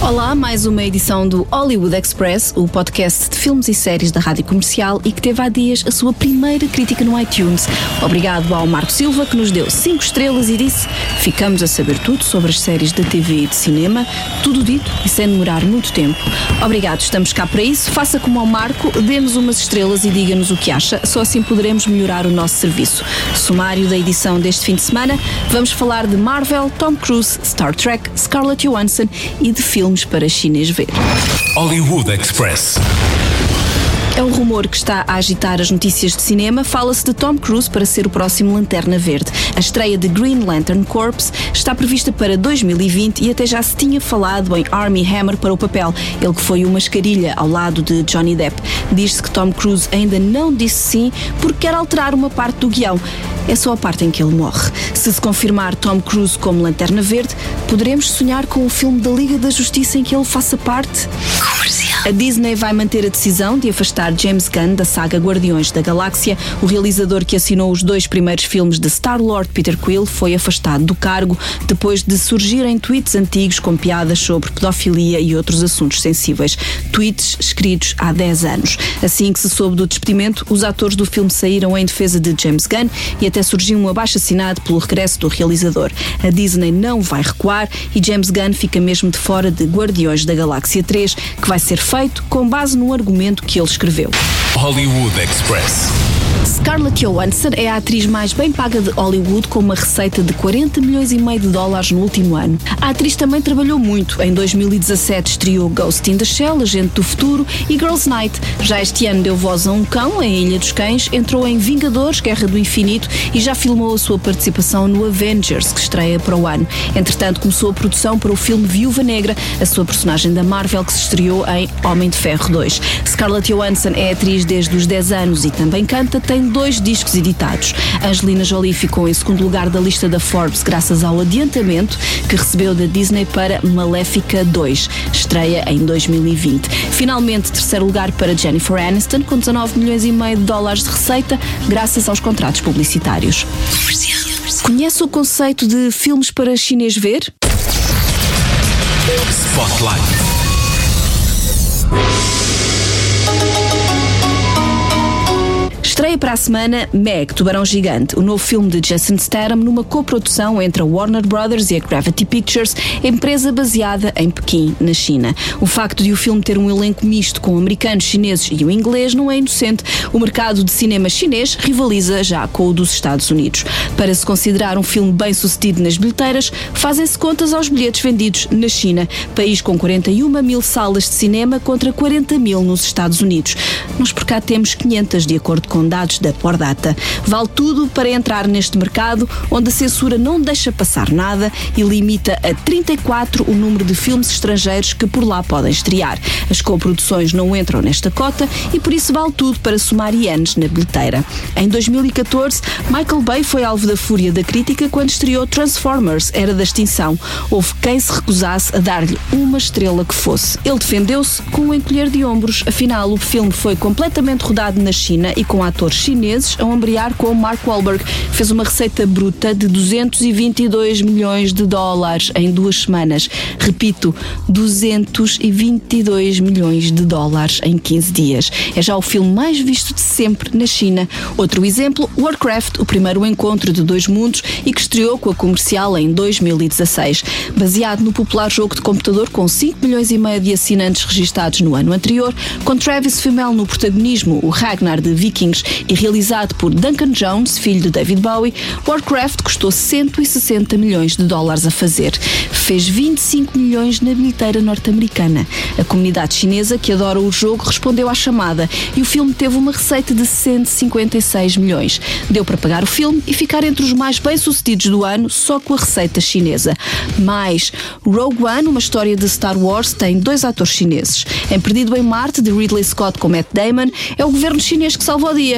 Olá, mais uma edição do Hollywood Express, o podcast de filmes e séries da Rádio Comercial e que teve há dias a sua primeira crítica no iTunes. Obrigado ao Marco Silva que nos deu 5 estrelas e disse: Ficamos a saber tudo sobre as séries da TV e de cinema, tudo dito e sem demorar muito tempo. Obrigado, estamos cá para isso. Faça como ao Marco, dê-nos umas estrelas e diga-nos o que acha, só assim poderemos melhorar o nosso serviço. Sumário da edição deste fim de semana, vamos falar de Marvel, Tom Cruise, Star Trek, Scarlett Johansson e de filmes para chinês ver. Hollywood Express. É um rumor que está a agitar as notícias de cinema. Fala-se de Tom Cruise para ser o próximo Lanterna Verde. A estreia de Green Lantern Corps está prevista para 2020 e até já se tinha falado em Army Hammer para o papel, ele que foi uma escarilha ao lado de Johnny Depp. Diz-se que Tom Cruise ainda não disse sim porque quer alterar uma parte do guião. É só a parte em que ele morre. Se se confirmar Tom Cruise como Lanterna Verde, poderemos sonhar com o filme da Liga da Justiça em que ele faça parte? A Disney vai manter a decisão de afastar James Gunn da saga Guardiões da Galáxia. O realizador que assinou os dois primeiros filmes de Star-Lord, Peter Quill, foi afastado do cargo depois de surgirem tweets antigos com piadas sobre pedofilia e outros assuntos sensíveis. Tweets escritos há 10 anos. Assim que se soube do despedimento, os atores do filme saíram em defesa de James Gunn e até surgiu um abaixo assinado pelo regresso do realizador. A Disney não vai recuar e James Gunn fica mesmo de fora de Guardiões da Galáxia 3, que vai ser feito com base no argumento que ele escreveu. Hollywood Express. Scarlett Johansson é a atriz mais bem paga de Hollywood com uma receita de 40 milhões e meio de dólares no último ano. A atriz também trabalhou muito. Em 2017 estreou Ghost in the Shell, Agente do Futuro e Girls Night. Já este ano deu voz a um cão em Ilha dos Cães, entrou em Vingadores, Guerra do Infinito e já filmou a sua participação no Avengers, que estreia para o ano. Entretanto, começou a produção para o filme Viúva Negra, a sua personagem da Marvel que se estreou em Homem de Ferro 2. Scarlett Johansson é atriz desde os 10 anos e também canta, tem dois discos editados. Angelina Jolie ficou em segundo lugar da lista da Forbes graças ao adiantamento que recebeu da Disney para Maléfica 2, estreia em 2020. Finalmente, terceiro lugar para Jennifer Aniston, com 19 milhões e meio de dólares de receita, graças aos contratos publicitários. Conhece o conceito de filmes para chinês ver? Spotlight. Estreia para a semana Meg, Tubarão Gigante, o novo filme de Jason Statham numa coprodução entre a Warner Brothers e a Gravity Pictures, empresa baseada em Pequim, na China. O facto de o filme ter um elenco misto com americanos, chineses e o inglês não é inocente. O mercado de cinema chinês rivaliza já com o dos Estados Unidos. Para se considerar um filme bem sucedido nas bilheteiras, fazem-se contas aos bilhetes vendidos na China, país com 41 mil salas de cinema contra 40 mil nos Estados Unidos. Nós por cá temos 500, de acordo com dados da Pordata. Vale tudo para entrar neste mercado onde a censura não deixa passar nada e limita a 34 o número de filmes estrangeiros que por lá podem estrear. As coproduções não entram nesta cota e por isso vale tudo para somar ienes na bilheteira. Em 2014, Michael Bay foi alvo da fúria da crítica quando estreou Transformers Era da Extinção. Houve quem se recusasse a dar-lhe uma estrela que fosse. Ele defendeu-se com um encolher de ombros. Afinal, o filme foi completamente rodado na China e com atores chineses a ombrear com Mark Wahlberg. Fez uma receita bruta de 222 milhões de dólares em duas semanas. Repito, 222 milhões de dólares em 15 dias. É já o filme mais visto de sempre na China. Outro exemplo, Warcraft, o primeiro encontro de dois mundos e que estreou com a comercial em 2016. Baseado no popular jogo de computador com 5 milhões e meio de assinantes registados no ano anterior, com Travis Fimmel no protagonismo, o Ragnar de Vikings e realizado por Duncan Jones, filho de David Bowie, Warcraft custou 160 milhões de dólares a fazer. Fez 25 milhões na bilheteira norte-americana. A comunidade chinesa que adora o jogo respondeu à chamada e o filme teve uma receita de 156 milhões. Deu para pagar o filme e ficar entre os mais bem-sucedidos do ano só com a receita chinesa. Mais, Rogue One, uma história de Star Wars, tem dois atores chineses. Em Perdido em Marte, de Ridley Scott com Matt Damon, é o governo chinês que salva o dia.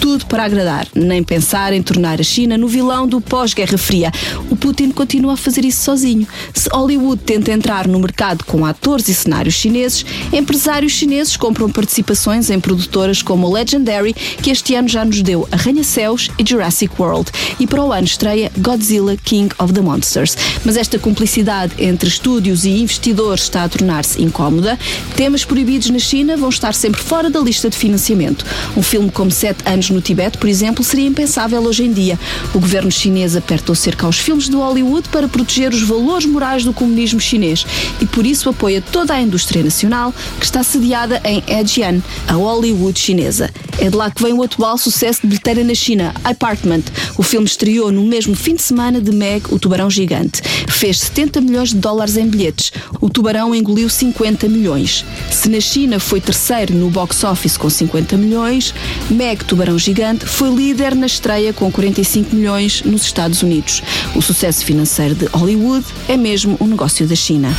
Tudo para agradar, nem pensar em tornar a China no vilão do pós-Guerra Fria. O Putin continua a fazer isso sozinho. Se Hollywood tenta entrar no mercado com atores e cenários chineses, empresários chineses compram participações em produtoras como Legendary, que este ano já nos deu Arranha-Céus e Jurassic World. E para o ano estreia Godzilla King of the Monsters. Mas esta cumplicidade entre estúdios e investidores está a tornar-se incómoda. Temas proibidos na China vão estar sempre fora da lista de financiamento. Um filme como Sete Anos no Tibete, por exemplo, seria impensável hoje em dia. O governo chinês apertou cerca aos filmes de Hollywood para proteger os valores morais do comunismo chinês e por isso apoia toda a indústria nacional que está sediada em Hejian, a Hollywood chinesa. É de lá que vem o atual sucesso de bilheteira na China, Apartment. O filme estreou no mesmo fim de semana de Meg, o Tubarão Gigante. Fez 70 milhões de dólares em bilhetes. O Tubarão engoliu 50 milhões. Se na China foi terceiro no box office com 50 milhões, Meg, Tubarão Gigante, foi líder na estreia com 45 milhões nos Estados Unidos. O sucesso financeiro de Hollywood é mesmo um negócio da China.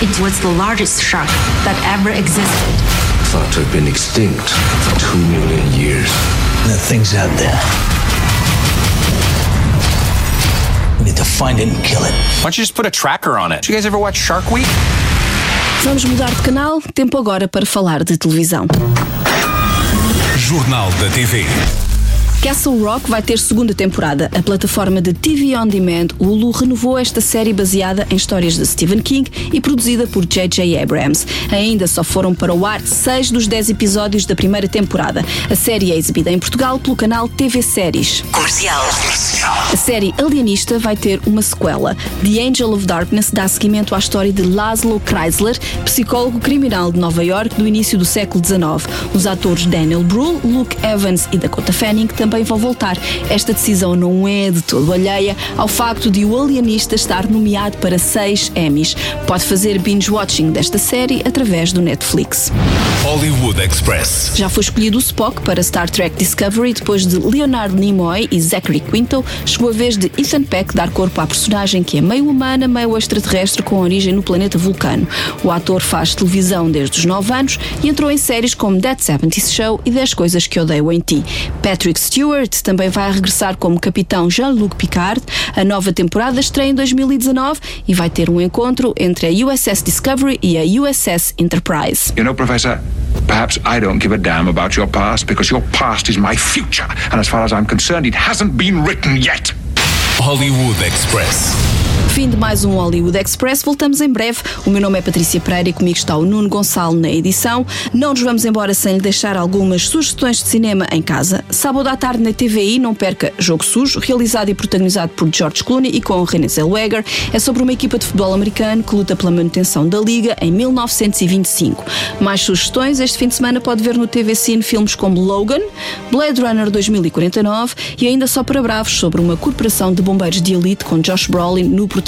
It was the largest shark that ever existed. Thought to have been extinct for two million years. The thing's out there. To find it and kill it. Why don't you just put a tracker on it? Did you guys ever watch Shark Week? Vamos mudar de canal, tempo agora para falar de televisão. Jornal da TV. Castle Rock vai ter segunda temporada. A plataforma de TV On Demand Hulu renovou esta série baseada em histórias de Stephen King e produzida por J.J. Abrams. Ainda só foram para o ar seis dos dez episódios da primeira temporada. A série é exibida em Portugal pelo canal TV Séries. Comercial. A série Alienista vai ter uma sequela. The Angel of Darkness dá seguimento à história de Laszlo Kreisler, psicólogo criminal de Nova York do início do século XIX. Os atores Daniel Brühl, Luke Evans e Dakota Fanning também vão voltar. Esta decisão não é de todo alheia ao facto de o Alienista estar nomeado para seis Emmys. Pode fazer binge-watching desta série através do Netflix. Hollywood Express. Já foi escolhido o Spock para Star Trek Discovery depois de Leonard Nimoy e Zachary Quinto. Chegou a vez de Ethan Peck dar corpo à personagem que é meio humana, meio extraterrestre com origem no planeta Vulcano. O ator faz televisão desde os 9 anos e entrou em séries como Dead 70 Show e 10 Coisas que Odeio em Ti. Patrick Stewart também vai regressar como capitão Jean-Luc Picard. A nova temporada estreia em 2019 e vai ter um encontro entre a USS Discovery e a USS Enterprise. You know, Professor, perhaps I don't give a damn about your past because your past is my future. And as far as I'm concerned, it hasn't been written yet. Hollywood Express. Fim de mais um Hollywood Express. Voltamos em breve. O meu nome é Patrícia Pereira e comigo está o Nuno Gonçalo na edição. Não nos vamos embora sem lhe deixar algumas sugestões de cinema em casa. Sábado à tarde na TVI, não perca Jogo Sujo, realizado e protagonizado por George Clooney e com Renée Zellweger. É sobre uma equipa de futebol americano que luta pela manutenção da liga em 1925. Mais sugestões, este fim de semana pode ver no TV Cine filmes como Logan, Blade Runner 2049 e ainda só para bravos sobre uma corporação de bombeiros de elite com Josh Brolin no protagonismo.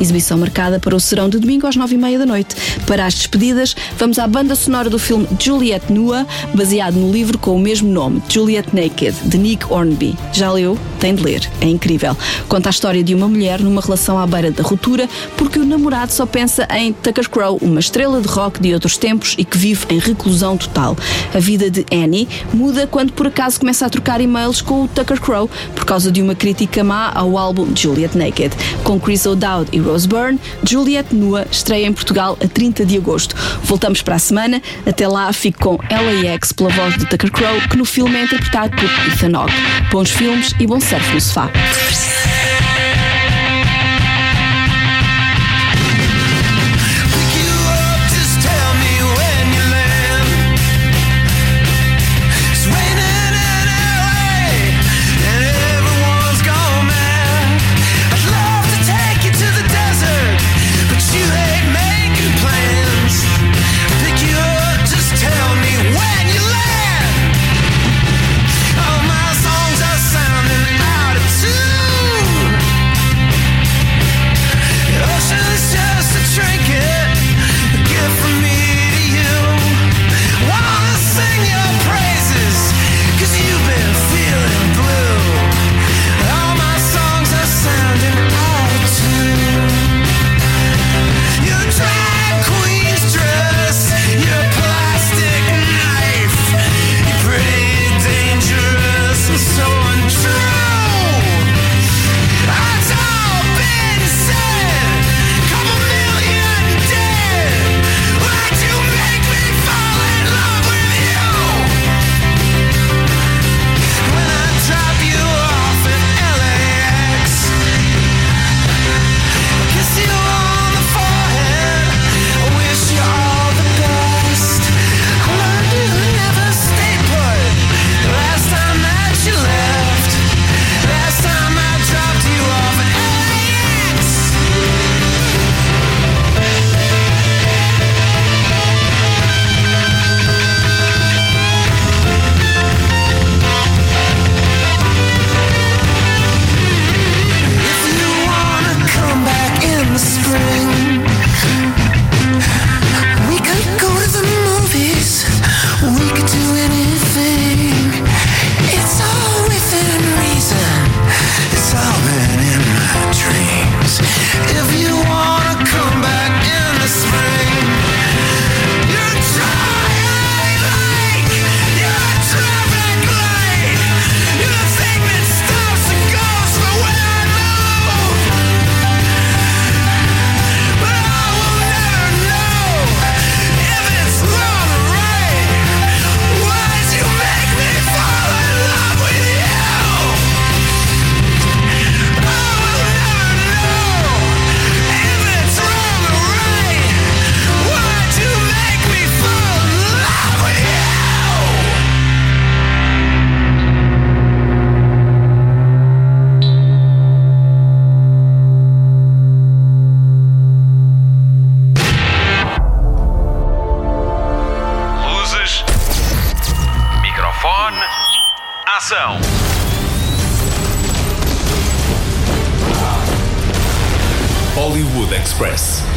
Exibição marcada para o serão de domingo às nove e meia da noite. Para as despedidas, vamos à banda sonora do filme Juliet Nua, baseado no livro com o mesmo nome, Juliet Naked, de Nick Hornby. Já leu? Tem de ler. É incrível. Conta a história de uma mulher numa relação à beira da ruptura porque o namorado só pensa em Tucker Crow, uma estrela de rock de outros tempos e que vive em reclusão total. A vida de Annie muda quando por acaso começa a trocar e-mails com o Tucker Crow por causa de uma crítica má ao álbum Juliet Naked. Com Chris O'Dowd e Rose Byrne, Juliet Nua estreia em Portugal a 30 de agosto. Voltamos para a semana. Até lá, fico com LAX pela voz de Tucker Crow, que no filme é interpretado por Ethan Hawke. Bons filmes e bom surf no sofá. Express.